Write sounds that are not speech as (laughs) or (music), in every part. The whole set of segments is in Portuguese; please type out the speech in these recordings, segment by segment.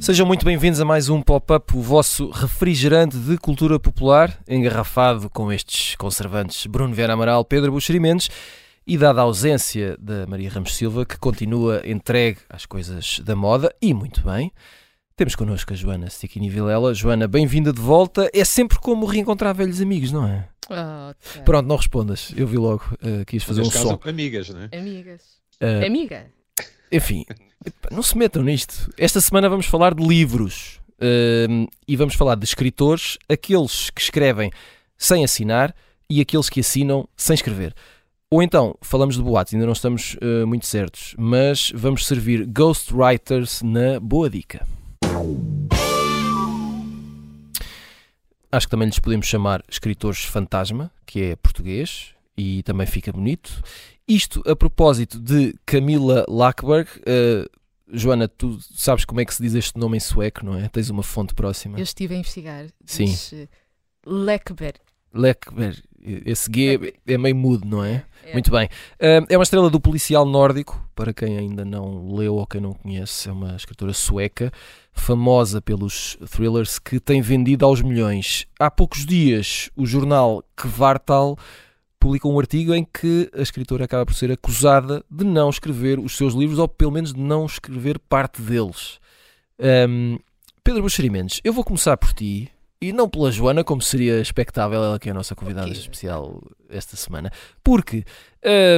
Sejam muito bem-vindos a mais um Pop-Up, o vosso refrigerante de cultura popular, engarrafado com estes conservantes. Bruno Vieira Amaral, Pedro Buxeri Mendes e dada a ausência da Maria Ramos Silva, que continua entregue às coisas da moda, e muito bem, temos connosco a Joana Stickini Vilela. Joana, bem-vinda de volta. É sempre como reencontrar velhos amigos, não é? Oh, Pronto, não respondas. Eu vi logo, uh, quis fazer um caso, som. amigas, não é? Amigas. Uh, Amiga? Enfim, não se metam nisto. Esta semana vamos falar de livros uh, e vamos falar de escritores, aqueles que escrevem sem assinar e aqueles que assinam sem escrever. Ou então, falamos de boatos, ainda não estamos uh, muito certos, mas vamos servir ghostwriters na boa dica. Acho que também lhes podemos chamar escritores fantasma, que é português e também fica bonito. Isto a propósito de Camila Lackberg. Uh, Joana, tu sabes como é que se diz este nome em sueco, não é? Tens uma fonte próxima. Eu estive a investigar. Sim. Diz, uh, Leckberg. Leckberg. Esse G é meio mudo, não é? É. Muito bem. Uh, é uma estrela do policial nórdico, para quem ainda não leu ou quem não conhece, é uma escritora sueca, famosa pelos thrillers que tem vendido aos milhões. Há poucos dias, o jornal Kvartal publicou um artigo em que a escritora acaba por ser acusada de não escrever os seus livros, ou pelo menos de não escrever parte deles. Um, Pedro Buxeri Mendes, eu vou começar por ti, e não pela Joana, como seria expectável, ela que é a nossa convidada Ok. especial esta semana, porque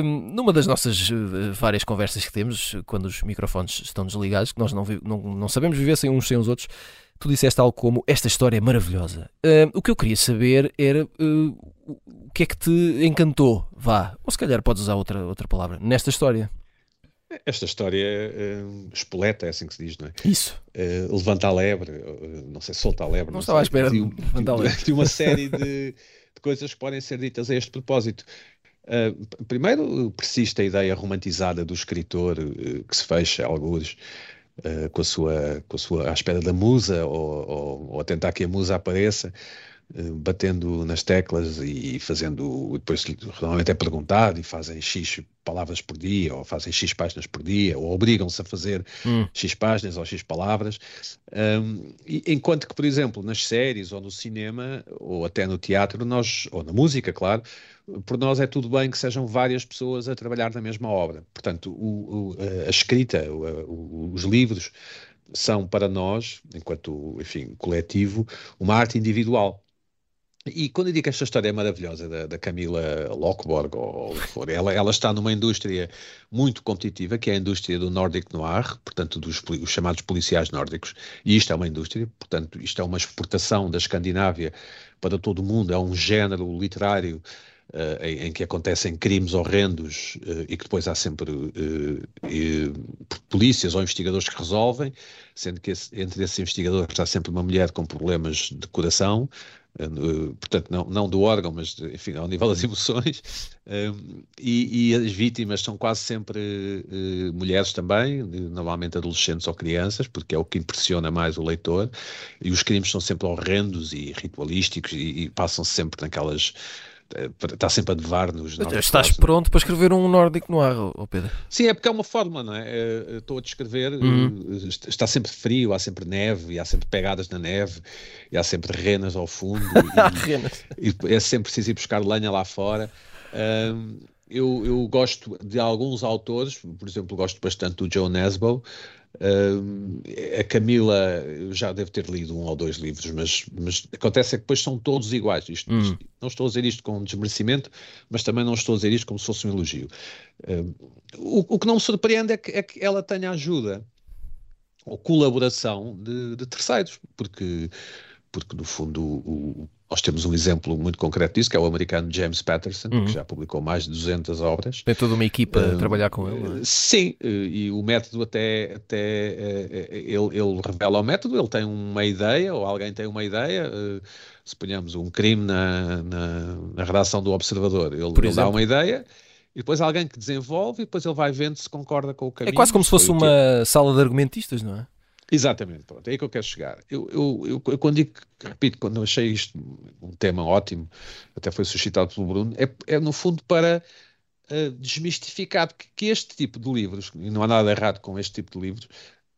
hum, numa das nossas eh, várias conversas que temos, quando os microfones estão desligados, que nós não, não, não sabemos viver sem uns sem os outros, tu disseste algo como esta história é maravilhosa. Hum, o que eu queria saber era eh, o que é que te encantou, vá, ou se calhar podes usar outra, outra palavra, nesta história. Esta história eh, espoleta, é assim que se diz, não é? Isso. Eh, levanta a lebre, eh, não sei, solta a lebre. Não estava à espera de levantar a lebre. de uma série de, de coisas que podem ser ditas a este propósito. P- primeiro, persiste a ideia romantizada do escritor que se fecha, alguns, com, a sua, com a sua à espera da musa ou, ou, ou a tentar que a musa apareça, batendo nas teclas e fazendo, depois normalmente é perguntado e fazem X palavras por dia ou fazem X páginas por dia ou obrigam-se a fazer Hum. X páginas ou X palavras. Um, e- enquanto que, por exemplo, nas séries ou no cinema ou até no teatro, nós, ou na música, claro, por nós é tudo bem que sejam várias pessoas a trabalhar na mesma obra. Portanto, o- o- a- escrita, o- os livros são para nós, enquanto, enfim, coletivo, uma arte individual. E quando eu digo que esta história é maravilhosa da, da Camila Lockborg, ou, ela, ela está numa indústria muito competitiva, que é a indústria do Nordic Noir, portanto, dos chamados policiais nórdicos, e isto é uma indústria, portanto, isto é uma exportação da Escandinávia para todo o mundo, é um género literário eh, em, em que acontecem crimes horrendos eh, e que depois há sempre eh, polícias ou investigadores que resolvem, sendo que esse- entre esses investigadores está sempre uma mulher com problemas de coração, portanto, não, não do órgão, mas enfim, ao nível das (laughs) emoções, um, e, e as vítimas são quase sempre eh, mulheres também, normalmente adolescentes ou crianças, porque é o que impressiona mais o leitor, e os crimes são sempre horrendos e ritualísticos e, e passam sempre naquelas. Está sempre a devar-nos. Estás pronto para escrever um nórdico no ar, oh Pedro? Sim, é porque é uma fórmula, não é? Eh, Estou a descrever, Uhum. eh, est- está sempre frio, há sempre neve, e há sempre pegadas na neve, e há sempre renas ao fundo, (laughs) e, Renas. e é sempre preciso ir buscar lenha lá fora. Ahm, eu, eu gosto de alguns autores, por exemplo, gosto bastante do Joe Nesbo. Ahm, a Camila, já devo ter lido um ou dois livros, mas, mas acontece é que depois são todos iguais. Isto- Hum. isto- não estou a dizer isto com desmerecimento, mas também não estou a dizer isto como se fosse um elogio. Ahm, o, o que não me surpreende é que, é que ela tenha ajuda ou colaboração de, de terceiros, porque, porque no fundo o- nós temos um exemplo muito concreto disso, que é o americano James Patterson, Uhum. que já publicou mais de 200 obras. Tem toda uma equipa a Uh, trabalhar com ele. é? Sim, eh, e o método até, até eh, eh, ele, ele revela o método, ele tem uma ideia, ou alguém tem uma ideia, eh, suponhamos um crime na, na, na redação do Observador, ele, ele dá uma ideia, e depois alguém que desenvolve, e depois ele vai vendo se concorda com o É caminho. quase como se fosse uma sala de argumentistas, não é? Exatamente, pronto, é aí que eu quero chegar. Eu, eu, eu, eu quando digo, repito, quando achei isto um tema ótimo, até foi suscitado pelo Bruno, é, é no fundo para uh, desmistificar que, que, este tipo de livros, e não há nada errado com este tipo de livros,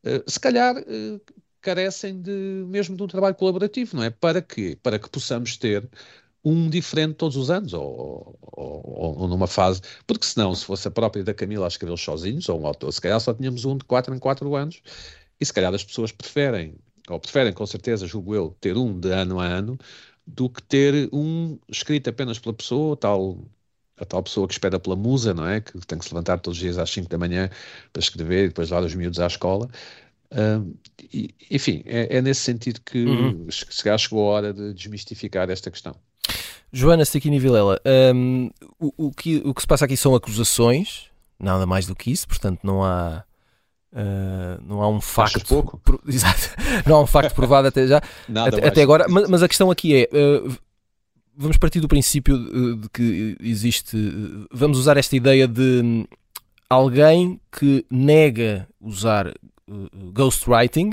uh, se calhar uh, carecem de, mesmo de um trabalho colaborativo, não é? Para quê? Para que possamos ter um diferente todos os anos, ou, ou, ou, numa fase, porque senão, se fosse a própria da Camila a escrever sozinhos, ou um autor, se calhar só tínhamos um de 4 em 4 anos, e se calhar as pessoas preferem, ou preferem com certeza, julgo eu, ter um de ano a ano, do que ter um escrito apenas pela pessoa, tal, a tal pessoa que espera pela musa, não é? Que tem que se levantar todos os dias às 5 da manhã para escrever e depois levar os miúdos à escola. Uh, e, enfim, é, é, nesse sentido que uhum. se calhar chegou a hora de desmistificar esta questão. Joana Stiquini Vilela, um, o, o, que, o que se passa aqui são acusações, nada mais do que isso, portanto não há. Uh, não há um facto pouco? Pro, (laughs) exato, não há um facto provado até já. Até, até, agora, mas, mas, a questão aqui é uh, vamos partir do princípio de, de que existe vamos usar esta ideia de hum, alguém que nega usar uh, ghostwriting.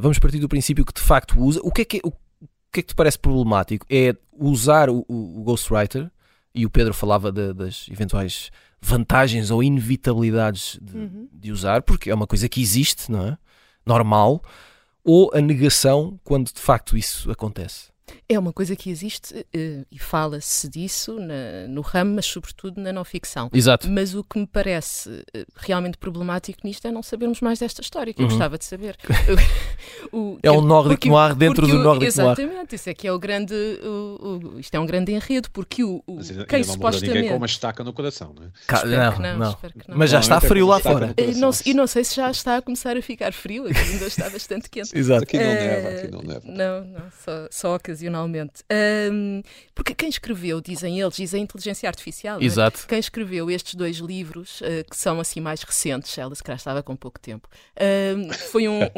Vamos partir do princípio que de facto usa. O que é que o, o que é que te parece problemático? É usar o, o Ghostwriter, e o Pedro falava de, das eventuais vantagens ou inevitabilidades de, uhum. de, usar, porque é uma coisa que existe, não é? Normal, ou a negação quando de facto isso acontece. É uma coisa que existe uh, e fala-se disso na, no ramo, mas sobretudo na não ficção. Exato. Mas o que me parece uh, realmente problemático nisto é não sabermos mais desta história, que uhum. eu gostava de saber. (laughs) o, é um nórdico noir dentro do nórdico exatamente, noir. Exatamente, isso é que é o grande. O, o, isto é um grande enredo, porque o. o mas quem supostamente. ninguém com uma estaca no coração, não é? Ca... Não, não, não, não, Mas já está frio lá fora. E não, e não sei se já está a começar a ficar frio, aqui ainda está bastante quente. Exato. Aqui não neva, aqui não neva. Não, não, só, só ocasionalmente. Um, porque quem escreveu, dizem eles, diz a inteligência artificial. É? Exato. É? Quem escreveu estes dois livros, uh, que são assim mais recentes, ela se calhar estava com pouco tempo, um, foi um, (laughs)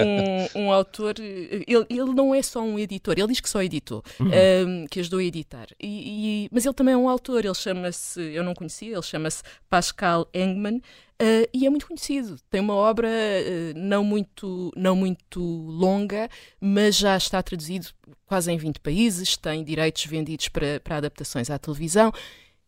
um, um, autor. Ele, ele não é só um editor, ele diz que só editou, uhum. que ajudou a editar. E, e, mas ele também é um autor, ele chama-se, eu não conhecia, ele chama-se Pascal Engman. Uh, e é muito conhecido. Tem uma obra uh, não, muito, não muito longa, mas já está traduzido quase em 20 países, tem direitos vendidos para, para adaptações à televisão.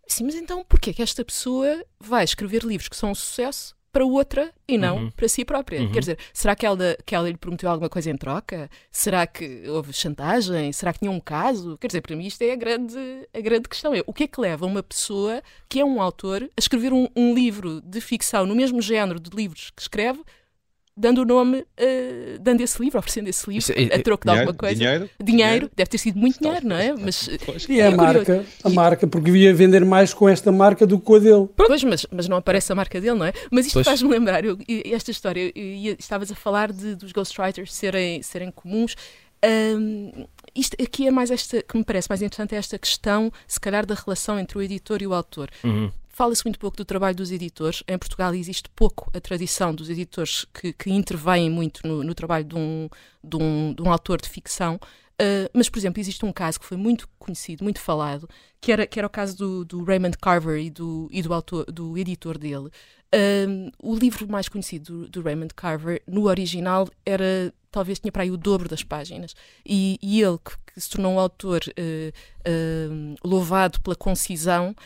Sim, mas então porquê que esta pessoa vai escrever livros que são um sucesso para outra e não uhum. para si própria. Uhum. Quer dizer, será que ela, que ela lhe prometeu alguma coisa em troca? Será que houve chantagem? Será que tinha um caso? Quer dizer, para mim isto é a grande, a grande questão. É, o que é que leva uma pessoa que é um autor a escrever um, um livro de ficção no mesmo género de livros que escreve dando o nome, uh, dando esse livro, oferecendo esse livro é, a troco de alguma coisa. Dinheiro? Dinheiro, deve ter sido muito dinheiro, não é? Mas, e é a marca, a marca, porque devia vender mais com esta marca do que com a dele. Pois, mas, mas não aparece a marca dele, não é? Mas isto faz-me lembrar, eu, esta história, eu, estavas a falar de, dos ghostwriters serem, serem comuns. Um, isto aqui é mais esta que me parece mais interessante é esta questão, se calhar, da relação entre o editor e o autor. Uhum. Fala-se muito pouco do trabalho dos editores. Em Portugal existe pouco a tradição dos editores que, que intervêm muito no, no trabalho de um, de, um, de um, autor de ficção. Uh, mas, por exemplo, existe um caso que foi muito conhecido, muito falado, que era, que era o caso do, do Raymond Carver e do, e do, autor, do editor dele. Uh, o livro mais conhecido do, do, Raymond Carver, no original, era talvez tinha para aí o dobro das páginas. E, e ele, que, que, se tornou um autor uh, louvado pela concisão,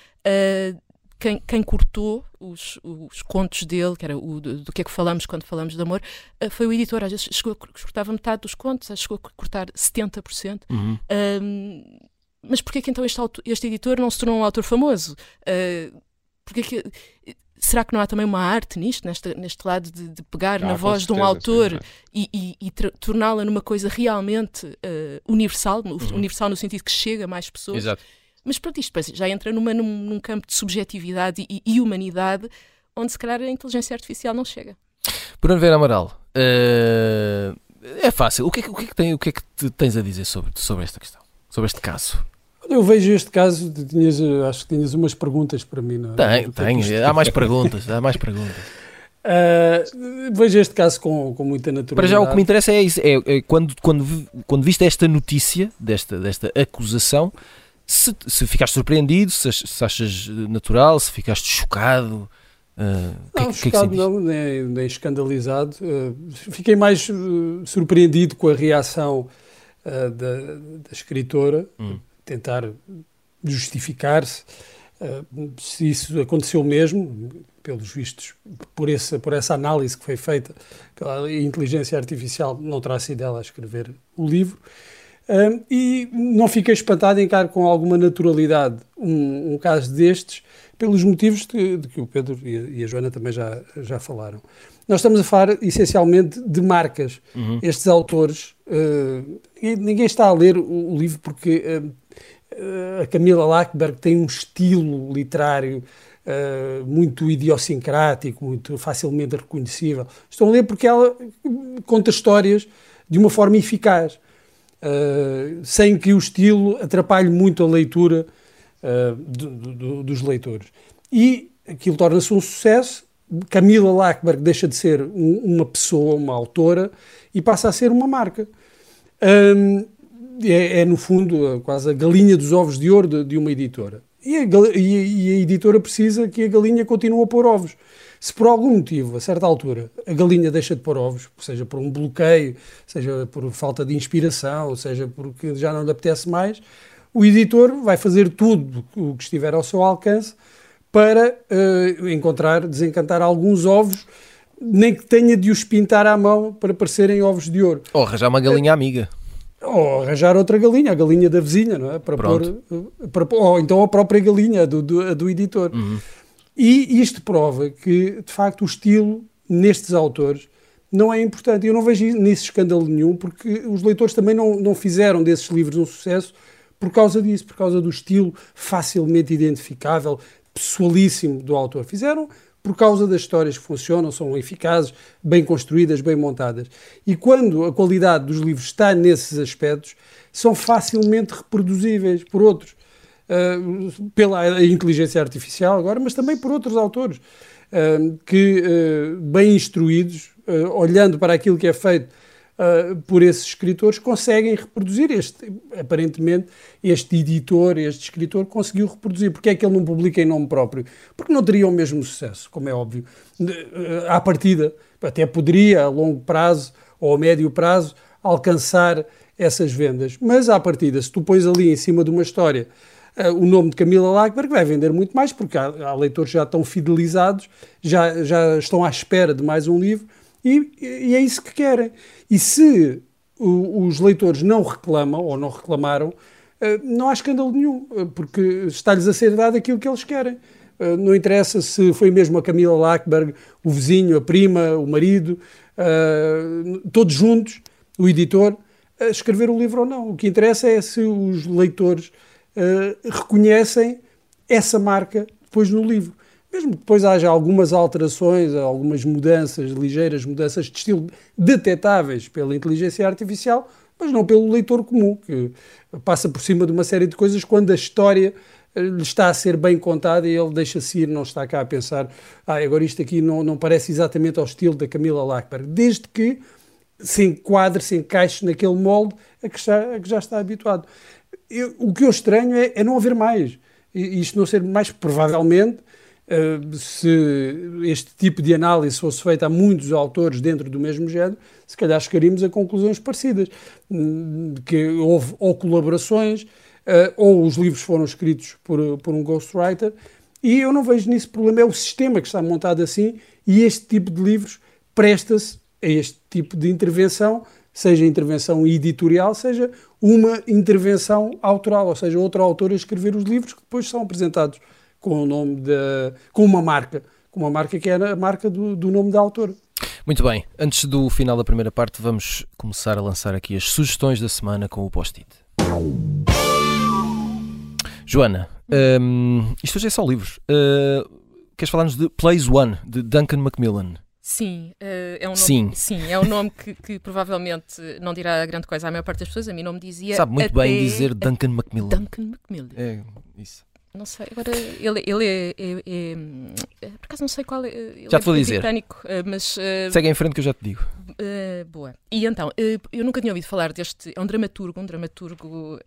quem, quem cortou os, os, contos dele, que era o do, do, que é que falamos quando falamos de amor, uh, foi o editor. Às vezes chegou a cortava metade dos contos, chegou a cortar 70%. Uhum. Um, mas porquê que então este, este, editor não se tornou um autor famoso? Uh, porquê que, será que não há também uma arte nisto, neste, neste lado de, de pegar ah, na voz certeza, de um autor sim, e, e, e torná-la numa coisa realmente uh, universal, uhum. universal no sentido que chega a mais pessoas? Exato. Mas pronto, isto já entra numa, num, num campo de subjetividade e, e, humanidade onde se calhar a inteligência artificial não chega. Bruno Vera Amaral, uh, é fácil. O que é, o que, é que, tem, o que é que tens a dizer sobre, sobre esta questão, sobre este caso? Eu vejo este caso, tinhas, acho que tinhas umas perguntas para mim. Não é? Tem, tem, há mais perguntas, há mais (laughs) perguntas. Uh, vejo este caso com, com muita naturalidade. Para já o que me interessa é isso, é, é quando, quando, quando viste esta notícia, desta, desta acusação, se, se ficaste surpreendido, se, se, achas natural, se ficaste chocado, Uh, não, que, chocado que é que não, nem, nem escandalizado. Uh, fiquei mais uh, surpreendido com a reação da, da, escritora, hum. tentar justificar-se. se isso aconteceu mesmo, pelos vistos, por essa, por essa análise que foi feita pela inteligência artificial, não terá sido ela a escrever o livro. Um, e não fiquei espantado em encarar com alguma naturalidade um, um caso destes, pelos motivos de, de que o Pedro e a, e a, Joana também já, já falaram. Nós estamos a falar essencialmente de marcas. Uhum. Estes autores, uh, ninguém está a ler o, o livro porque uh, a Camila Lackberg tem um estilo literário Uh, muito idiosincrático, muito facilmente reconhecível. Estão a ler porque ela conta histórias de uma forma eficaz uh, sem que o estilo atrapalhe muito a leitura uh, do, do, dos leitores. E aquilo torna-se um sucesso. Camila Lackberg deixa de ser um, uma pessoa, uma autora, e passa a ser uma marca. Um, é, é, no fundo, quase a galinha dos ovos de ouro de, de uma editora. E a, e a, editora precisa que a galinha continue a pôr ovos. Se por algum motivo, a certa altura, a galinha deixa de pôr ovos, seja por um bloqueio, seja por falta de inspiração, seja porque já não lhe apetece mais, o editor vai fazer tudo o que estiver ao seu alcance para uh, encontrar, desencantar alguns ovos, nem que tenha de os pintar à mão para parecerem ovos de ouro. Ou arranjar uma galinha amiga. Ou arranjar outra galinha, a galinha da vizinha, não é? Para pôr, para, ou então a própria galinha do, do, do editor. Uhum. E isto prova que, de facto, o estilo nestes autores não é importante. Eu não vejo nisso escândalo nenhum, porque os leitores também não, não fizeram desses livros um sucesso por causa disso, por causa do estilo facilmente identificável, pessoalíssimo do autor. Fizeram por causa das histórias que funcionam, são eficazes, bem construídas, bem montadas. E quando a qualidade dos livros está nesses aspectos, são facilmente reproduzíveis por outros. Uh, pela inteligência artificial agora, mas também por outros autores uh, que, uh, bem instruídos, olhando para aquilo que é feito por esses escritores, conseguem reproduzir este, aparentemente, este editor, este escritor conseguiu reproduzir. Porque é que ele não publica em nome próprio? Porque não teria o mesmo sucesso, como é óbvio. À partida, até poderia, a longo prazo ou a médio prazo, alcançar essas vendas. Mas à partida, se tu pões ali em cima de uma história uh, o nome de Camila Lackberg vai vender muito mais, porque há, há, leitores já estão fidelizados, já, já estão à espera de mais um livro, e, e é isso que querem. E se o, os leitores não reclamam, ou não reclamaram, uh, não há escândalo nenhum, uh, porque está-lhes a ser dado aquilo que eles querem. não interessa se foi mesmo a Camila Lackberg, o vizinho, a prima, o marido, todos juntos, o editor, a escrever o livro ou não. O que interessa é se os leitores uh, reconhecem essa marca depois no livro. Mesmo que depois haja algumas alterações, algumas mudanças, ligeiras mudanças de estilo detetáveis pela inteligência artificial, mas não pelo leitor comum, que passa por cima de uma série de coisas quando a história eh, lhe está a ser bem contada e ele deixa-se ir, não está cá a pensar, ah, agora isto aqui não, não parece exatamente ao estilo da Camila Lackberg, desde que se enquadre, se encaixe naquele molde a que, a que já está habituado eu, o que eu estranho é, é, não haver mais. E, isto não ser mais, provavelmente, uh, se este tipo de análise fosse feita a muitos autores dentro do mesmo género, se calhar chegaríamos a conclusões parecidas. Hum, que houve ou colaborações, uh, ou os livros foram escritos por, por um ghostwriter, e eu não vejo nisso problema. É o sistema que está montado assim, e este tipo de livros presta-se a este tipo de intervenção seja intervenção editorial, seja uma intervenção autoral, ou seja, outro autor a escrever os livros que depois são apresentados com o nome de, com uma marca, com uma marca que era a marca do, do nome da autora. Muito bem, antes do final da primeira parte, vamos começar a lançar aqui as sugestões da semana com o post-it. Joana, um, isto hoje é só livros. Uh, queres falar-nos de Plays One, de Duncan Macmillan? Sim, uh, é um nome, sim. sim, é um nome que, que, provavelmente não dirá grande coisa à maior parte das pessoas. A mim não me dizia. Sabe muito bem dizer Duncan Macmillan. Duncan Macmillan. É, isso. Não sei, agora ele, ele é, é, é, é Por acaso não sei qual é. já te vou é dizer. britânico, eh, mas. Uh, Segue em frente que eu já te digo. Uh, boa. E então, uh, eu nunca tinha ouvido falar deste. É um dramaturgo, um dramaturgo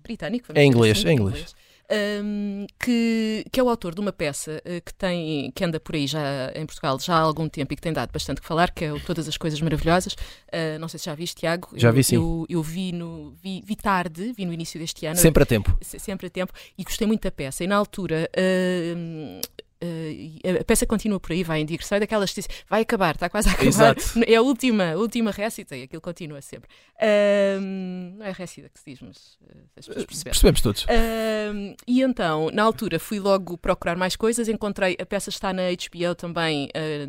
britânico. É inglês, assim, é inglês. inglês um, que, que é o autor de uma peça uh, que, tem, que anda por aí já em Portugal já há algum tempo e que tem dado bastante que falar, que é o Todas as Coisas Maravilhosas. Uh, não sei se já viste, Tiago. Já vi sim. Eu, eu vi, no, vi, vi, tarde, vi no início deste ano. Sempre a tempo. Sempre a tempo e gostei muito da peça. E na altura. Uh, Uh, a peça continua por aí, vai em digressão, é daquelas que vai acabar, está quase a acabar. Exato. (laughs) É a última, a última récita e aquilo continua sempre. Uh, não é récita que se diz, mas uh, as pessoas perceberam. Percebemos todos. e então, na altura, fui logo procurar mais coisas, encontrei, a peça está na HBO também,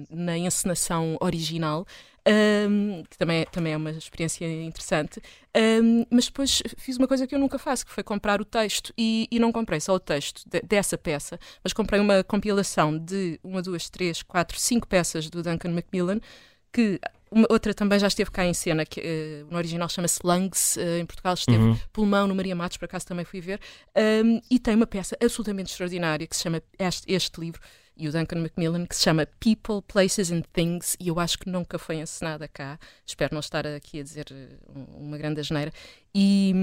na encenação original, um, que também, é, também é uma experiência interessante. Um, mas depois fiz uma coisa que eu nunca faço, que foi comprar o texto, e, e não comprei só o texto de, dessa peça, mas comprei uma compilação de uma, duas, três, quatro, cinco peças do Duncan Macmillan, que uma, outra também já esteve cá em cena, que uh, no original chama-se Lungs, uh, em Portugal esteve uhum. Pulmão, no Maria Matos, por acaso também fui ver, um, e tem uma peça absolutamente extraordinária que se chama este, este livro, e o Duncan Macmillan, que se chama People, Places and Things, e eu acho que nunca foi encenada cá. Espero não estar aqui a dizer eh, uma grande asneira. E,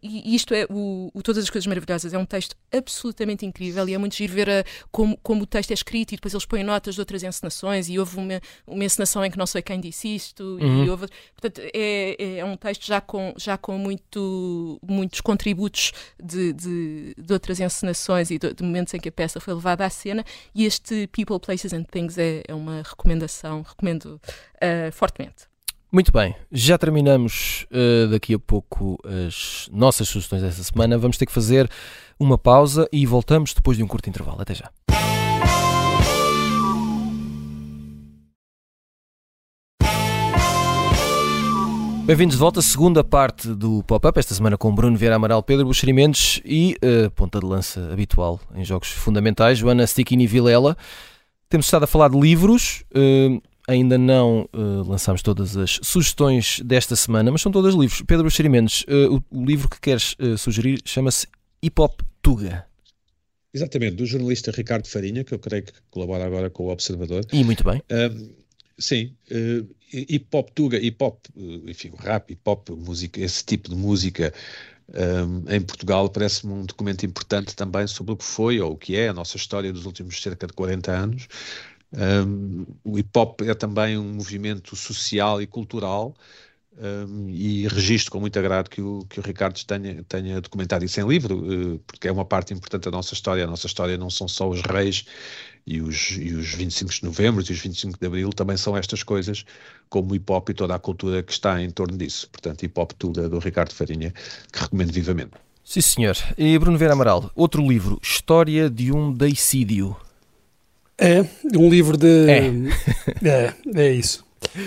e isto é, o, o, Todas as Coisas Maravilhosas é um texto absolutamente incrível e é muito giro ver a, como, como o texto é escrito e depois eles põem notas de outras encenações e houve uma, uma encenação em que não sei quem disse isto uhum. e houve, portanto é, é, é um texto já com, já com muito, muitos contributos de, de, de outras encenações e de, de, momentos em que a peça foi levada à cena e este People, Places and Things é, é uma recomendação, recomendo uh, fortemente. Muito bem, já terminamos uh, daqui a pouco as nossas sugestões desta semana. Vamos ter que fazer uma pausa e voltamos depois de um curto intervalo. Até já. Bem-vindos de volta à segunda parte do Pop-Up, esta semana com Bruno Vieira Amaral, Pedro Buxerimentos e uh, ponta de lança habitual em jogos fundamentais, Joana Stickini Vilela. Temos estado a falar de livros. Uh, ainda não uh, lançámos todas as sugestões desta semana, mas são todas livros. Pedro Xerimentos, uh, o, o, livro que queres uh, sugerir chama-se Hip Hop Tuga. Exatamente, do jornalista Ricardo Farinha, que eu creio que colabora agora com o Observador. E muito bem. sim, hip hop tuga, hip hop, enfim, rap, hip hop, música, esse tipo de música um, em Portugal parece-me um documento importante também sobre o que foi ou o que é a nossa história dos últimos cerca de 40 anos. Um, o hip hop é também um movimento social e cultural um, e registro com muito agrado que o, que o Ricardo tenha, tenha documentado isso em livro, uh, porque é uma parte importante da nossa história. A nossa história não são só os reis e os, e os 25 de novembro e os 25 de abril, também são estas coisas, como o hip hop e toda a cultura que está em torno disso. Portanto, hip hop tudo do Ricardo Farinha, que recomendo vivamente. Sim, senhor. E Bruno Vera Amaral, outro livro, História de um Deicídio. É, um livro de. É, (laughs) é, é isso.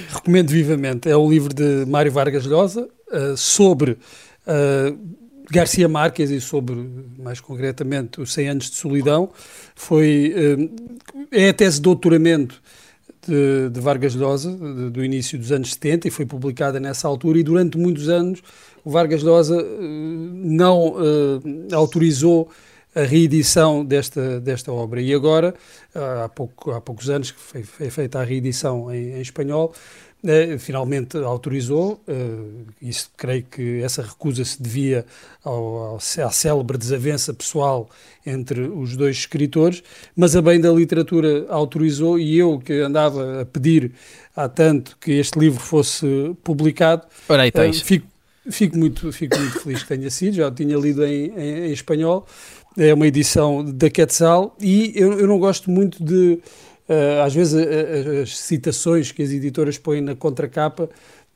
Recomendo vivamente. É um livro de Mário Vargas Llosa uh, sobre uh, Garcia Marques e sobre, mais concretamente, os 100 anos de solidão. Foi, uh, é a tese de doutoramento de, de Vargas Llosa, de, do início dos anos 70, e foi publicada nessa altura. E durante muitos anos, o Vargas Llosa não autorizou a reedição desta, desta obra. E agora, há, pouco, há poucos anos que foi, foi feita a reedição em, em espanhol, eh, finalmente autorizou. Eh, isso creio que essa recusa se devia ao, à célebre desavença pessoal entre os dois escritores, mas a bem da literatura autorizou e eu que andava a pedir há tanto que este livro fosse publicado, Ora aí tens. Eh, fico, fico, muito, fico muito feliz que tenha sido, já o tinha lido em, em, em espanhol é uma edição da Quetzal e eu, eu não gosto muito de, uh, às vezes, as citações que as editoras põem na contracapa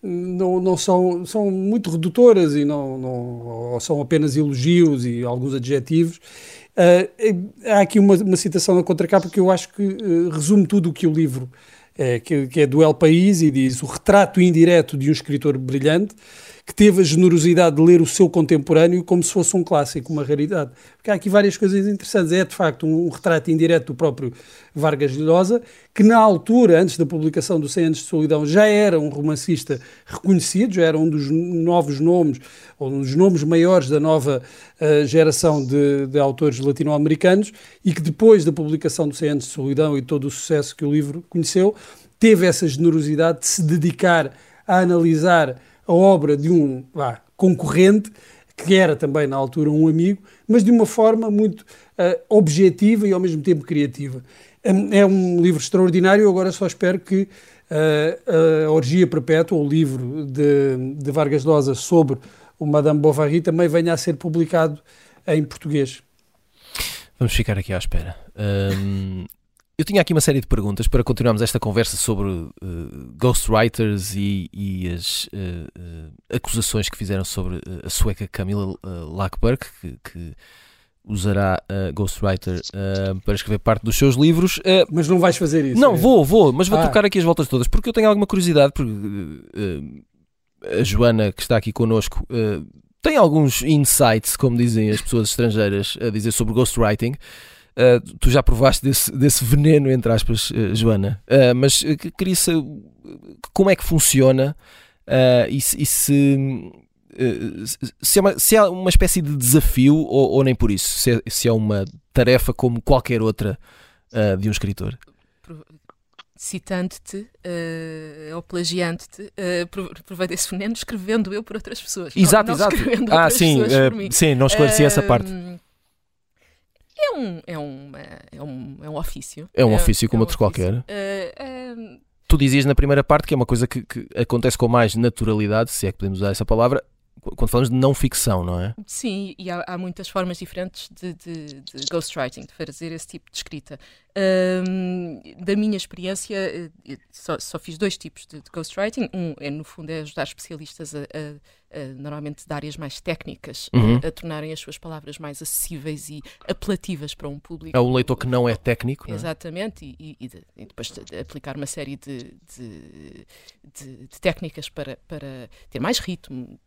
não, não são, são muito redutoras e não, não são apenas elogios e alguns adjetivos. Uh, há aqui uma, uma citação na contracapa que eu acho que resume tudo o que o livro é, que, que, é do El País e diz o retrato indireto de um escritor brilhante que teve a generosidade de ler o seu contemporâneo como se fosse um clássico, uma raridade. Porque há aqui várias coisas interessantes. É, de facto, um, um retrato indireto do próprio Vargas Llosa, que na altura, antes da publicação do 100 anos de solidão, já era um romancista reconhecido, já era um dos novos nomes, ou um dos nomes maiores da nova geração de, de autores latino-americanos, e que depois da publicação do 100 anos de solidão e todo o sucesso que o livro conheceu, teve essa generosidade de se dedicar a analisar a obra de um vá, concorrente que era também na altura um amigo, mas de uma forma muito uh, objetiva e ao mesmo tempo criativa. É um livro extraordinário, agora só espero que uh, a Orgia Perpétua, o livro de, de Vargas Llosa sobre o Madame Bovary, também venha a ser publicado em português. Vamos ficar aqui à espera. Um, eu tinha aqui uma série de perguntas para continuarmos esta conversa sobre uh, ghostwriters e, e as uh, uh, acusações que fizeram sobre a sueca Camilla Lackberg, que, que usará a Ghostwriter para escrever parte dos seus livros. mas não vais fazer isso? Não, é? vou, vou, mas vou ah. trocar aqui as voltas todas, porque eu tenho alguma curiosidade, porque a Joana, que está aqui connosco, tem alguns insights, como dizem as pessoas estrangeiras, a dizer sobre ghostwriting. Uh, tu já provaste desse, desse veneno, entre aspas, uh, Joana, uh, mas queria saber como é que funciona e, e, se, se, é uma, se é uma espécie de desafio ou, ou nem por isso, se é, se é, uma tarefa como qualquer outra de um escritor. Citando-te uh, ou plagiando-te, uh, provei desse veneno escrevendo eu por outras pessoas. Exato, não, não exato. ah, sim, uh, sim, não esclareci essa parte é um, é um, é um, é um ofício. É um ofício como é um outro ofício. qualquer. Tu dizias na primeira parte que é uma coisa que, que, acontece com mais naturalidade, se é que podemos usar essa palavra, quando falamos de não ficção, não é? Sim, e há, há muitas formas diferentes de, de, de, ghostwriting, de fazer esse tipo de escrita. da minha experiência, eh, só, só, fiz dois tipos de, de, ghostwriting. Um é, no fundo, é ajudar especialistas a, a uh, normalmente de áreas mais técnicas, uhum. a tornarem as suas palavras mais acessíveis e apelativas para um público. É o leitor que não é técnico, não é? Exatamente, e, e, de, e depois de aplicar uma série de, de, de, técnicas para, para ter mais ritmo,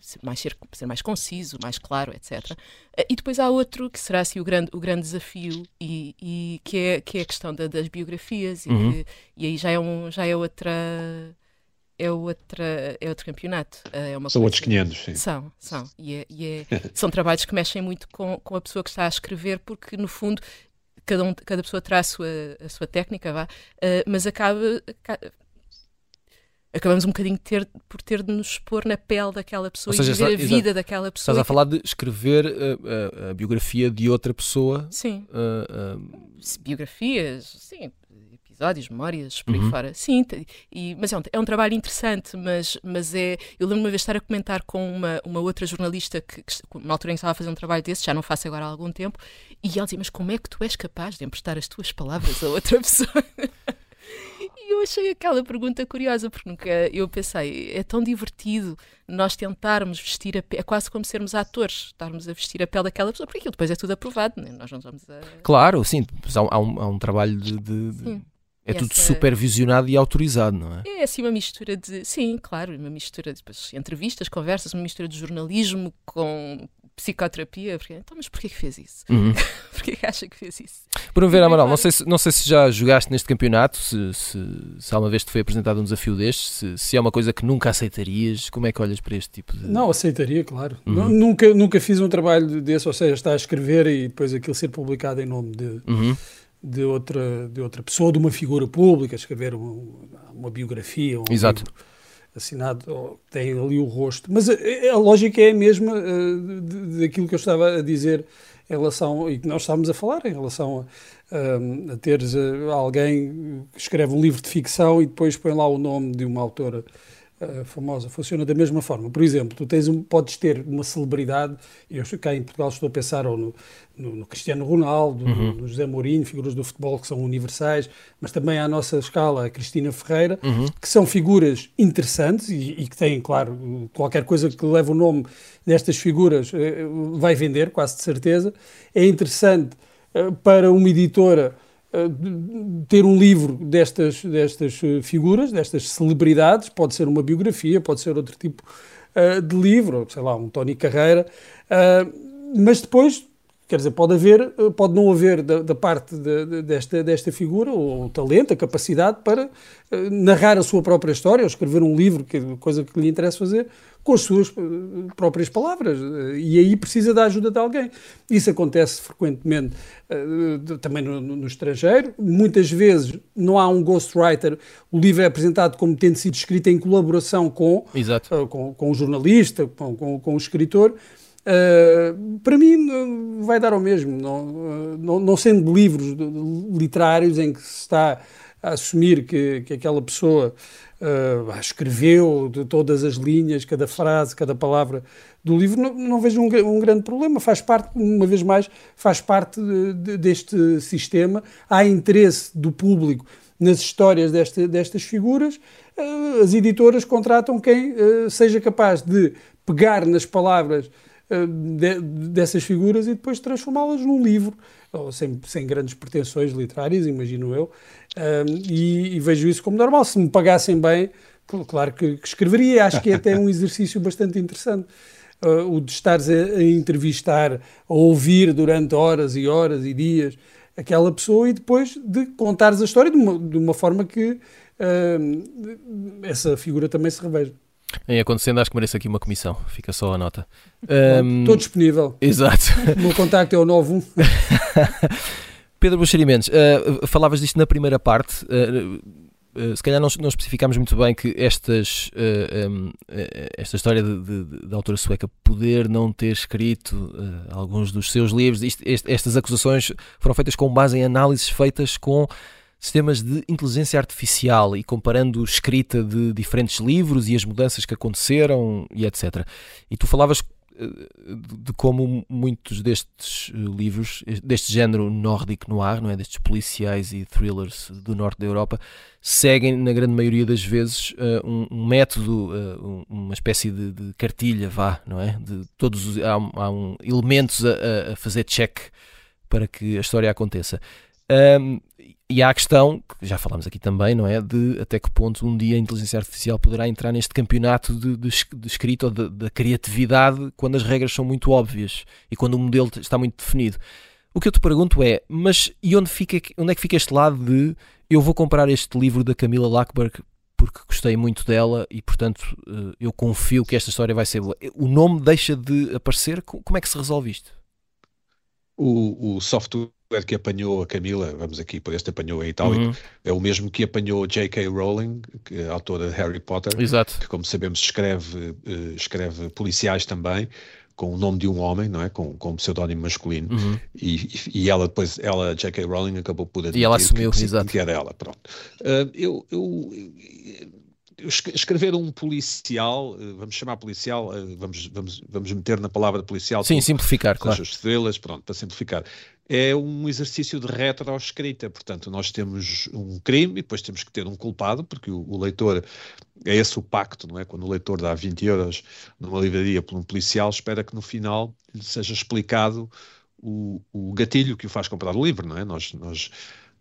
ser mais, ser, ser, mais conciso, mais claro, etc. Eh, e depois há outro que será assim, o, grande, o grande desafio, e, e que, é, que é a questão da, das biografias, e, uhum. que, e aí já é, um, já é outra é, outra, é outro campeonato. É uma são outros 500, sim. São, são. (laughs) E, é, e é, são trabalhos que mexem muito com, com a pessoa que está a escrever, porque no fundo cada, um, cada pessoa terá a sua, a sua técnica, vá, uh, mas acaba, acaba acabamos um bocadinho ter, por ter de nos pôr na pele daquela pessoa seja, e viver está, a vida daquela pessoa. Estás a falar de escrever a, uh, a, a biografia de outra pessoa? Sim. Uh, uh... Biografias, sim episódios, memórias, por aí uhum. fora. Sim, e, mas é um, é um, trabalho interessante, mas, mas é. Eu lembro uma vez estar a comentar com uma, uma outra jornalista que, que uma altura em que estava a fazer um trabalho desse, já não faço agora há algum tempo, e ela dizia: Mas como é que tu és capaz de emprestar as tuas palavras a outra (laughs) pessoa? E eu achei aquela pergunta curiosa, porque nunca eu pensei, é tão divertido nós tentarmos vestir a pele, é quase como sermos atores, estarmos a vestir a pele daquela pessoa, porque aquilo depois é tudo aprovado, né? nós não vamos a. Claro, sim, há um, há um trabalho de, de, é tudo supervisionado e autorizado, não é? É assim uma mistura de. Sim, claro, uma mistura de depois, entrevistas, conversas, uma mistura de jornalismo com psicoterapia. Porque, então, mas porquê que fez isso? Uhum. (laughs) porquê que acha que fez isso? Por um ver, Amaral, não sei, se, não sei se já jogaste neste campeonato, se, se, se alguma vez te foi apresentado um desafio deste, se, se é uma coisa que nunca aceitarias, como é que olhas para este tipo de. Não, aceitaria, claro. Uhum. Nunca, nunca fiz um trabalho desse, ou seja, está a escrever e depois aquilo ser publicado em nome de. Uhum de outra, de outra pessoa, de uma figura pública, escrever uma, uma biografia, um Exato. livro assinado, tem ali o rosto. Mas a, a lógica é a mesma uh, daquilo que eu estava a dizer em relação, e que nós estávamos a falar, em relação a, a, a teres uh, alguém que escreve um livro de ficção e depois põe lá o nome de uma autora uh, famosa. Funciona da mesma forma. Por exemplo, tu tens um, podes ter uma celebridade, eu cá em Portugal estou a pensar ou no, no, no Cristiano Ronaldo, uhum. no José Mourinho, figuras do futebol que são universais, mas também à nossa escala a Cristina Ferreira, uhum. que são figuras interessantes e, e, que têm, claro, qualquer coisa que leve o nome destas figuras uh, vai vender, quase de certeza. É interessante uh, para uma editora ter um livro destas, destas eh, figuras, destas celebridades, pode ser uma biografia, pode ser outro tipo uh, de livro, sei lá, um Tony Carreira, mas depois Quer dizer, pode haver, pode não haver da, da parte de, desta, desta figura o, talento, a capacidade para uh, narrar a sua própria história, ou escrever um livro, que é coisa que lhe interessa fazer, com as suas uh, próprias palavras. E aí precisa da ajuda de alguém. Isso acontece frequentemente também no, no, no, estrangeiro. Muitas vezes não há um ghostwriter, o livro é apresentado como tendo sido escrito em colaboração com, com, com o jornalista, com, com, com o escritor. Uh, para mim vai dar ao mesmo, não, não, não, sendo livros literários em que se está a assumir que, que aquela pessoa uh, escreveu de todas as linhas, cada frase, cada palavra do livro, não, não vejo um, um, grande problema. Faz parte, uma vez mais, faz parte de, de, deste sistema. Há interesse do público nas histórias desta, destas figuras. Uh, as editoras contratam quem seja capaz de pegar nas palavras de, dessas figuras e depois transformá-las num livro, sem, sem grandes pretensões literárias, imagino eu, e, e, vejo isso como normal. Se me pagassem bem, claro que, que escreveria, acho que é até um (laughs) exercício bastante interessante. Uh, o de estares a, a, entrevistar, a ouvir durante horas e horas e dias aquela pessoa e depois de contares a história de uma, de uma forma que uh, essa figura também se reveja. Em acontecendo, acho que merece aqui uma comissão. Fica só a nota. Um... Estou disponível. Exato. (laughs) O meu contacto é o 91. (laughs) Pedro Buxerimentos, uh, falavas disto na primeira parte. Uh, uh, se calhar não, não especificámos muito bem que estas, um, esta história da autora sueca poder não ter escrito alguns dos seus livros, isto, este, estas acusações foram feitas com base em análises feitas com sistemas de inteligência artificial e comparando escrita de diferentes livros e as mudanças que aconteceram e etc. E tu falavas eh, de como muitos destes eh, livros, deste género nórdico noir, não é? destes policiais e thrillers do norte da Europa, seguem, na grande maioria das vezes, um, método, uma espécie de, de, cartilha, vá, não é? De todos os, há, há um, elementos a, a, fazer check para que a história aconteça. Um, e há a questão, que já falamos aqui também, não é? De até que ponto um dia a inteligência artificial poderá entrar neste campeonato de, de, de escrita ou da criatividade quando as regras são muito óbvias e quando o modelo está muito definido. O que eu te pergunto é, mas e onde, fica, onde é que fica este lado de eu vou comprar este livro da Camila Lackberg porque gostei muito dela e, portanto, eh, eu confio que esta história vai ser boa. O nome deixa de aparecer? Como é que se resolve isto? O, o software que apanhou a Camila, vamos aqui por este apanhou em itálico, uhum. é o mesmo que apanhou J.K. Rowling, que é a autora de Harry Potter, Exato. que como sabemos escreve, uh, escreve policiais também, com o nome de um homem, não é? Com, com um pseudónimo masculino. Uhum. E, e ela depois, ela, J.K. Rowling, acabou por admitir e ela assumiu, que, que era ela. Pronto. Uh, eu, eu, escrever um policial, eh, vamos chamar policial, vamos, vamos, vamos meter na palavra policial. Sim, simplificar, claro. As estrelas, pronto, para simplificar é um exercício de retroescrita. Portanto, nós temos um crime e depois temos que ter um culpado, porque o, o, leitor, é esse o pacto, não é? Quando o leitor dá 20 euros numa livraria por um policial, espera que no final lhe seja explicado o, o gatilho que o faz comprar o livro, não é? Nós, nós,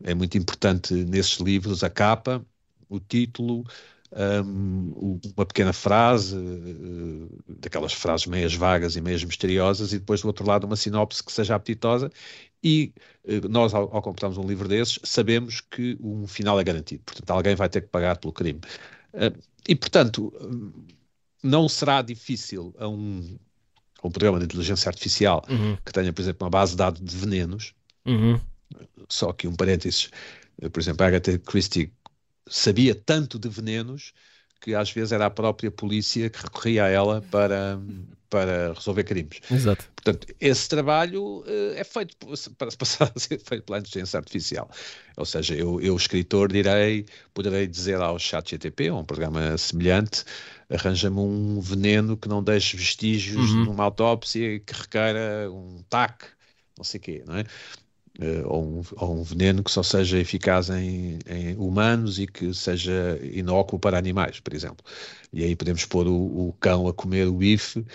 é muito importante nesses livros a capa, o título, um, uma pequena frase, uh, daquelas frases meias vagas e meias misteriosas, e depois do outro lado uma sinopse que seja apetitosa. E uh, nós, ao, ao, comprarmos um livro desses, sabemos que um final é garantido. Portanto, alguém vai ter que pagar pelo crime. Uh, e, portanto, não será difícil a um, a um programa de inteligência artificial uhum. que tenha, por exemplo, uma base de dados de venenos. Uhum. Só que um parênteses, por exemplo, a Agatha Christie sabia tanto de venenos que às vezes era a própria polícia que recorria a ela para, para resolver crimes. Exato. Portanto, esse trabalho uh, é feito para passar (laughs) a ser feito pela inteligência artificial. Ou seja, eu, eu escritor, direi, poderei dizer ao chat GTP, ou um programa semelhante, arranja-me um veneno que não deixe vestígios uhum. numa autópsia e que requeira um TAC, não sei o quê, não é? Uh, ou, um, ou, um, veneno que só seja eficaz em, em, humanos e que seja inócuo para animais, por exemplo. E aí podemos pôr o, o, cão a comer o bife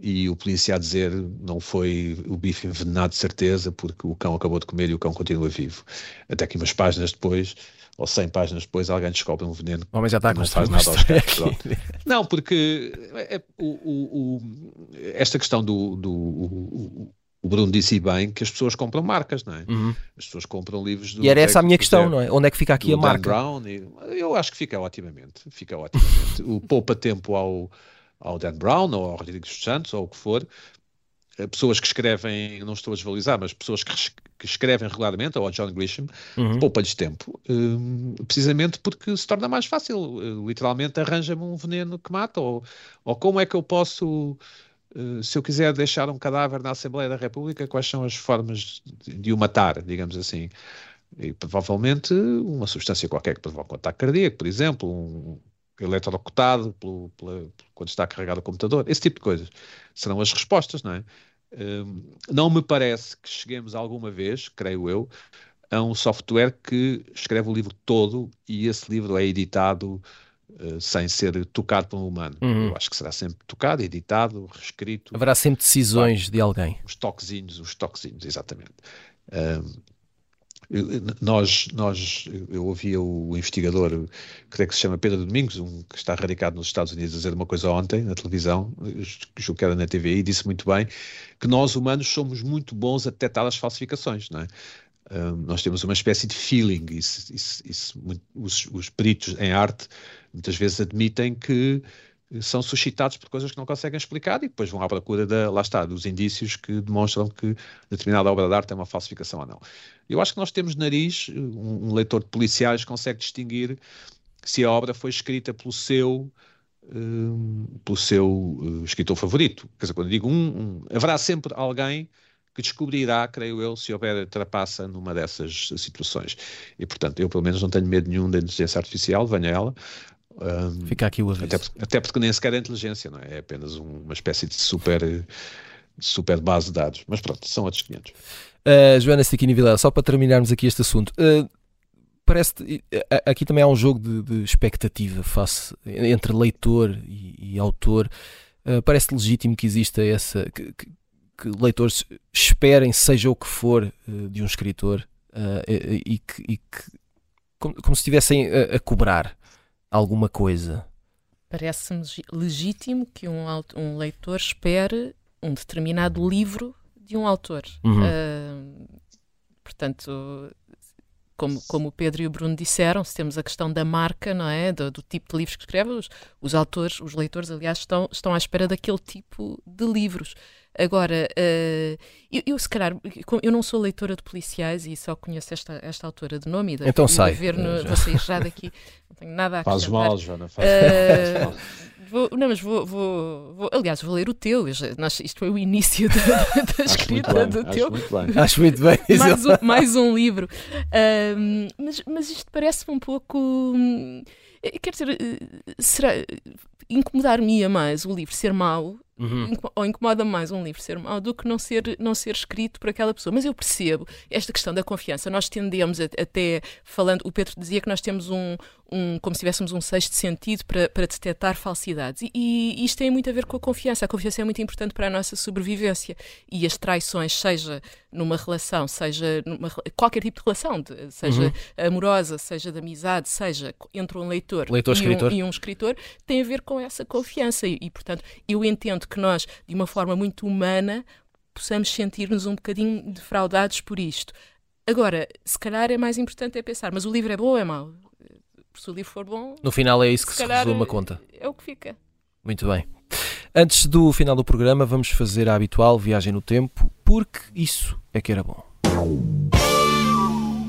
e o polícia a dizer não foi o bife envenenado de certeza porque o cão acabou de comer e o cão continua vivo. Até que umas páginas depois ou 100 páginas depois alguém descobre um veneno o homem já está não faz nada aos cães. Não, porque é, é, o, o, esta questão do, do o Bruno disse bem que as pessoas compram marcas, não é? Uhum. As pessoas compram livros do. E era essa a minha questão, não é? Onde é que fica aqui a Dan marca? Brown e, eu acho que fica otimamente. Fica otimamente. o poupa tempo ao, ao Dan Brown ou ao Rodrigo dos Santos ou o que for. Eh, pessoas que escrevem, não estou a desvalorizar, mas pessoas que, que escrevem regularmente, ou ao John Grisham, uhum. poupa-lhes tempo, um, precisamente porque se torna mais fácil. Uh, literalmente arranja-me um veneno que mata, ou, ou como é que eu posso eh, se eu quiser deixar um cadáver na Assembleia da República, quais são as formas de, o matar, digamos assim? E provavelmente uma substância qualquer que provoque um ataque cardíaco, por exemplo, um eletrocutado pelo, pela, quando está carregado o computador, esse tipo de coisas. Serão as respostas, não é? Um, não me parece que cheguemos alguma vez, creio eu, a um software que escreve o livro todo e esse livro é editado eh, sem ser tocado por um humano. Uhum. Eu acho que será sempre tocado, editado, reescrito. Haverá sempre decisões de alguém. Os toquezinhos, os toquezinhos, exatamente. nós, nós, eu ouvia o investigador, creio que se chama Pedro Domingos, um que está radicado nos Estados Unidos, dizer uma coisa ontem na televisão, que que era na TV, e disse muito bem que nós humanos somos muito bons a detectar as falsificações, não é? Um, nós temos uma espécie de feeling, isso, isso, isso, os, os peritos em arte muitas vezes admitem que são suscitados por coisas que não conseguem explicar e depois vão à procura da, lá está, dos indícios que demonstram que determinada obra de arte é uma falsificação ou não. Eu acho que nós temos nariz, um, um leitor de policiais consegue distinguir se a obra foi escrita pelo seu um, pelo seu uh, escritor favorito. Quer dizer, quando digo um, um, haverá sempre alguém que descobrirá, creio eu, se houver trapaça numa dessas situações. E, portanto, eu pelo menos não tenho medo nenhum da inteligência artificial, venha ela. Um, Fica aqui o aviso. Até, até, porque nem sequer é inteligência, não é? É apenas uma espécie de super, super base de dados. Mas pronto, são outros 500. Uh, Joana Stiquini Vilela, só para terminarmos aqui este assunto. Uh, parece aqui também há um jogo de, de expectativa face entre leitor e, e autor. Uh, parece legítimo que exista essa que, que, que leitores esperem, seja o que for, uh, de um escritor uh, e, e, que, e, como, como se estivessem a, a, cobrar alguma coisa. Parece-me legítimo que um, um, leitor espere um determinado livro de um autor. Uhum. Uh, portanto, como, como o Pedro e o Bruno disseram, se temos a questão da marca, não é? Do, do tipo de livros que escreve, os, os, autores, os leitores, aliás, estão, estão à espera daquele tipo de livros. Agora, uh, eu, eu, se calhar, eu não sou leitora de policiais e só conheço esta, esta autora de nome. E então sai. Ver no, vou sair já daqui, não tenho nada a Faz mal, Joana, faz, uh, mal. Vou, não, mas vou, vou, vou, Aliás, vou ler o teu. Nós, isto foi o início da, da escrita do acho teu. Muito bem. Acho muito bem. (laughs) mais, um, mais um livro. Um, mas, mas isto parece-me um pouco. Hum, quer dizer, será. Incomodar-me-ia mais o livro ser mau Uhum. Ou incomoda mais um livro ser mau do que não ser, não ser escrito por aquela pessoa. Mas eu percebo esta questão da confiança. Nós tendemos até, falando, o Pedro dizia que nós temos um, um como se tivéssemos um sexto sentido para, para detectar falsidades. E, e, isto tem muito a ver com a confiança. A confiança é muito importante para a nossa sobrevivência. E as traições, seja numa relação, seja numa qualquer tipo de relação, seja uhum. amorosa, seja de amizade, seja entre um leitor, leitor e, um, e, um, escritor, tem a ver com essa confiança. E, e portanto, eu entendo que nós, de uma forma muito humana, possamos sentir-nos um bocadinho defraudados por isto. Agora, se calhar é mais importante é pensar, mas o livro é bom ou é mau? Se o livro for bom. No final é isso que se, se resume a conta. É o que fica. Muito bem. Antes do final do programa, vamos fazer a habitual viagem no tempo, porque isso é que era bom.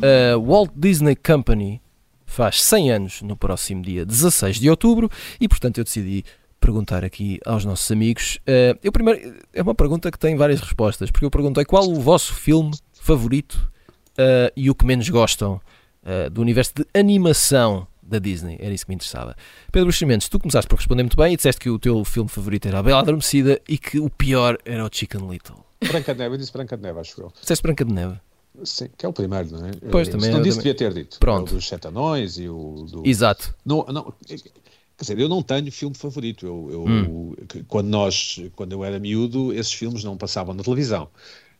A Walt Disney Company faz 100 anos no próximo dia 16 de outubro e, portanto, eu decidi perguntar aqui aos nossos amigos. Uh, eu primeiro, é uma pergunta que tem várias respostas, porque eu perguntei qual o vosso filme favorito uh, e o que menos gostam do universo de animação da Disney. Era isso que me interessava. Pedro Buximentos, tu começaste por responder muito bem e disseste que o teu filme favorito era A Bela Adormecida e que o pior era o Chicken Little. Branca de Neve, eu disse Branca de Neve, acho eu. Disseste Branca de Neve? Sim, que é o primeiro, não é? Pois, também. Não disse, também... devia ter dito. Pronto. O dos Sete Anões e o do... Exato. Não, não, Quer dizer, eu não tenho filme favorito. Eu, eu hum. quando nós, quando eu era miúdo, esses filmes não passavam na televisão.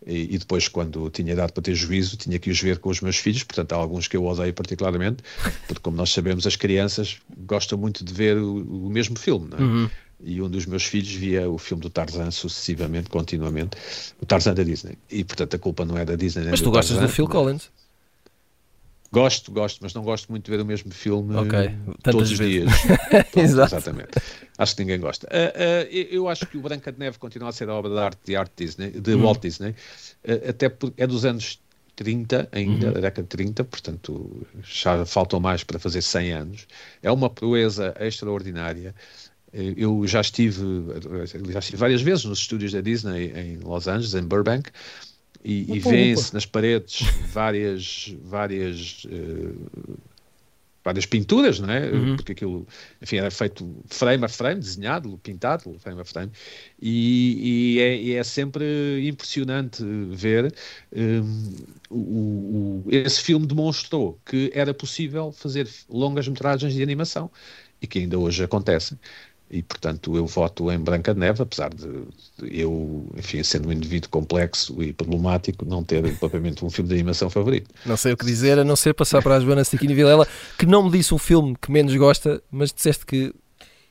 E, e, depois, quando tinha idade para ter juízo, tinha que os ver com os meus filhos. Portanto, há alguns que eu odeio particularmente, porque, como nós sabemos, as crianças gostam muito de ver o, o mesmo filme. Não é? Uhum. e um dos meus filhos via o filme do Tarzan sucessivamente, continuamente, o Tarzan da Disney. E portanto a culpa não é da Disney. Mas tu gostas Tarzan, do Phil Collins? Gosto, gosto, mas não gosto muito de ver o mesmo filme okay. todos os vezes. dias. (laughs) Pronto. Exatamente. Acho que ninguém gosta. Uh, uh, eu acho que o Branca de Neve continua a ser a obra de arte de, arte Disney, de Hum. Walt Disney, uh, até porque é dos anos 30 ainda, Uhum. da década de 30, portanto já faltam mais para fazer 100 anos. É uma proeza extraordinária. Eh, Eu já estive, já estive várias vezes nos estúdios da Disney em Los Angeles, em Burbank, e, e vêem-se nas paredes várias, várias, eh, várias pinturas, não é? Uhum. Porque aquilo, enfim, era feito frame a frame, desenhado, pintado, frame a frame, e, e é, e é sempre impressionante ver. hum, o, o- esse filme demonstrou que era possível fazer longas metragens de animação e que ainda hoje acontecem. E, portanto, eu voto em Branca de Neve, apesar de, eu, enfim, sendo um indivíduo complexo e problemático, não ter (laughs) propriamente um filme de animação favorito. Não sei o que dizer, a não ser passar para a Joana Stiquini Vilela, que não me disse um filme que menos gosta, mas disseste que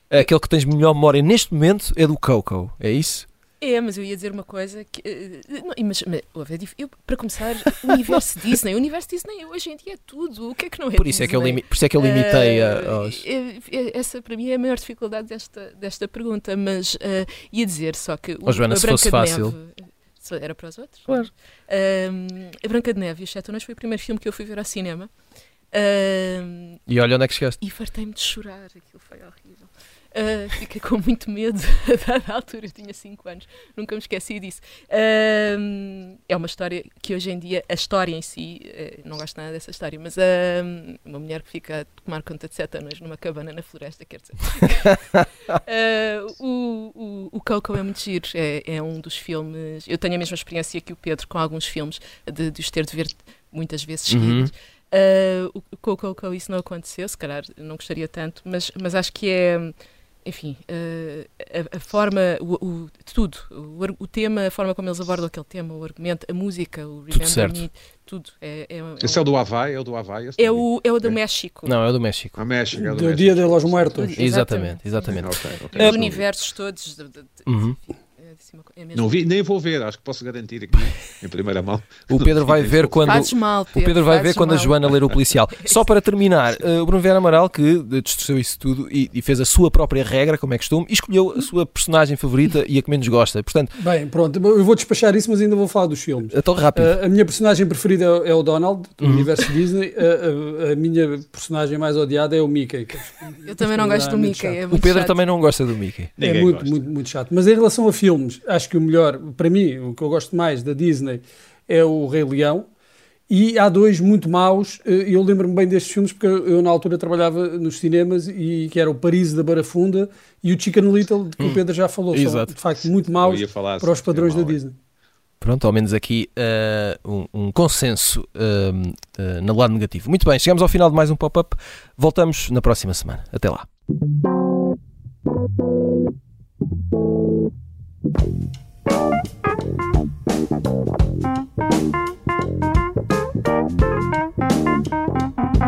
aquele que tens melhor memória neste momento é do Coco, é isso? É, mas eu ia dizer uma coisa que. eh, não, mas, mas, ouve, é eu, para começar, o universo (laughs) Disney. O universo Disney hoje em dia é tudo. O que é que não é Por isso é que eu, limi- por isso é que eu limitei Eh, aos... é- é- Essa para mim é a maior dificuldade desta, desta pergunta, mas eh, ia dizer só que o, Oh, Joana, se fosse fácil. Neve. Era para os outros? Claro. Ahm, a Branca de Neve e os Sete Anões foi o primeiro filme que eu fui ver ao cinema. Ahm, E olha onde é que chegaste. e fartei-me de chorar, aquilo foi horrível. Ah, (laughs) fiquei com muito medo (laughs) a dada altura, eu tinha 5 anos, nunca me esqueci disso. Ahm, é uma história que hoje em dia, a história em si, eh, não gosto nada dessa história, mas uma mulher que fica a tomar conta de sete anões numa cabana na floresta, quer dizer. (laughs) Ah, o, o, o Coco é muito giro, é, é um dos filmes. Eu tenho a mesma experiência que o Pedro com alguns filmes, de, de os ter de ver muitas vezes Uhum. seguidos. Uh, o Coco Coco isso não aconteceu, se calhar não gostaria tanto, mas, mas acho que é, enfim, uh, a, a forma, o, o- tudo, o, o tema, a forma como eles abordam aquele tema, o argumento, a música, o Remember certo. Me, tudo. É, é, um- Esse é o do Havaí? É o do Havaí? é o, é o do É. México. Não, é o do México. Ah, México, é o do Do México. Dia de los Muertos. Exatamente, exatamente. Ok, ok. Os É- universos todos. de- de- de- Uhum. enfim, é é mesmo. Não vi, nem vou ver, acho que posso garantir aqui (laughs) em primeira mão. O Pedro vai ver quando. Mal, O Pedro, Pedro vai ver quando a mal. Joana ler o policial. (laughs) Só para terminar, eh, o Bruno Vieira Amaral, que eh, distorceu isso tudo e, e fez a sua própria regra, como é costume, e escolheu a sua personagem favorita e a que menos gosta. Portanto, Bem, pronto, eu vou despachar isso, mas ainda vou falar dos filmes. então rápido. Uh, a minha personagem preferida é, é o Donald, do Uhum. universo Disney. Uh, uh, a minha personagem mais odiada é o Mickey. que Eu também não gosto do muito Mickey. É o muito Pedro chato. também não gosta do Mickey. É Ninguém muito, gosta. muito, muito chato. Mas em relação a filmes, acho que o melhor, para mim, o que eu gosto mais da Disney é o Rei Leão. E há dois muito maus. eh, Eu lembro-me bem destes filmes porque eu, na altura trabalhava nos cinemas e que era o Paris da Barafunda e o Chicken Little, que o Pedro já falou. São, Exato. de facto, muito maus para os padrões é da mau. Disney. Pronto, ao menos aqui eh, um, um consenso eh, eh, no lado negativo. Muito bem, chegamos ao final de mais um pop-up. Voltamos na próxima semana. Até lá. Thank you.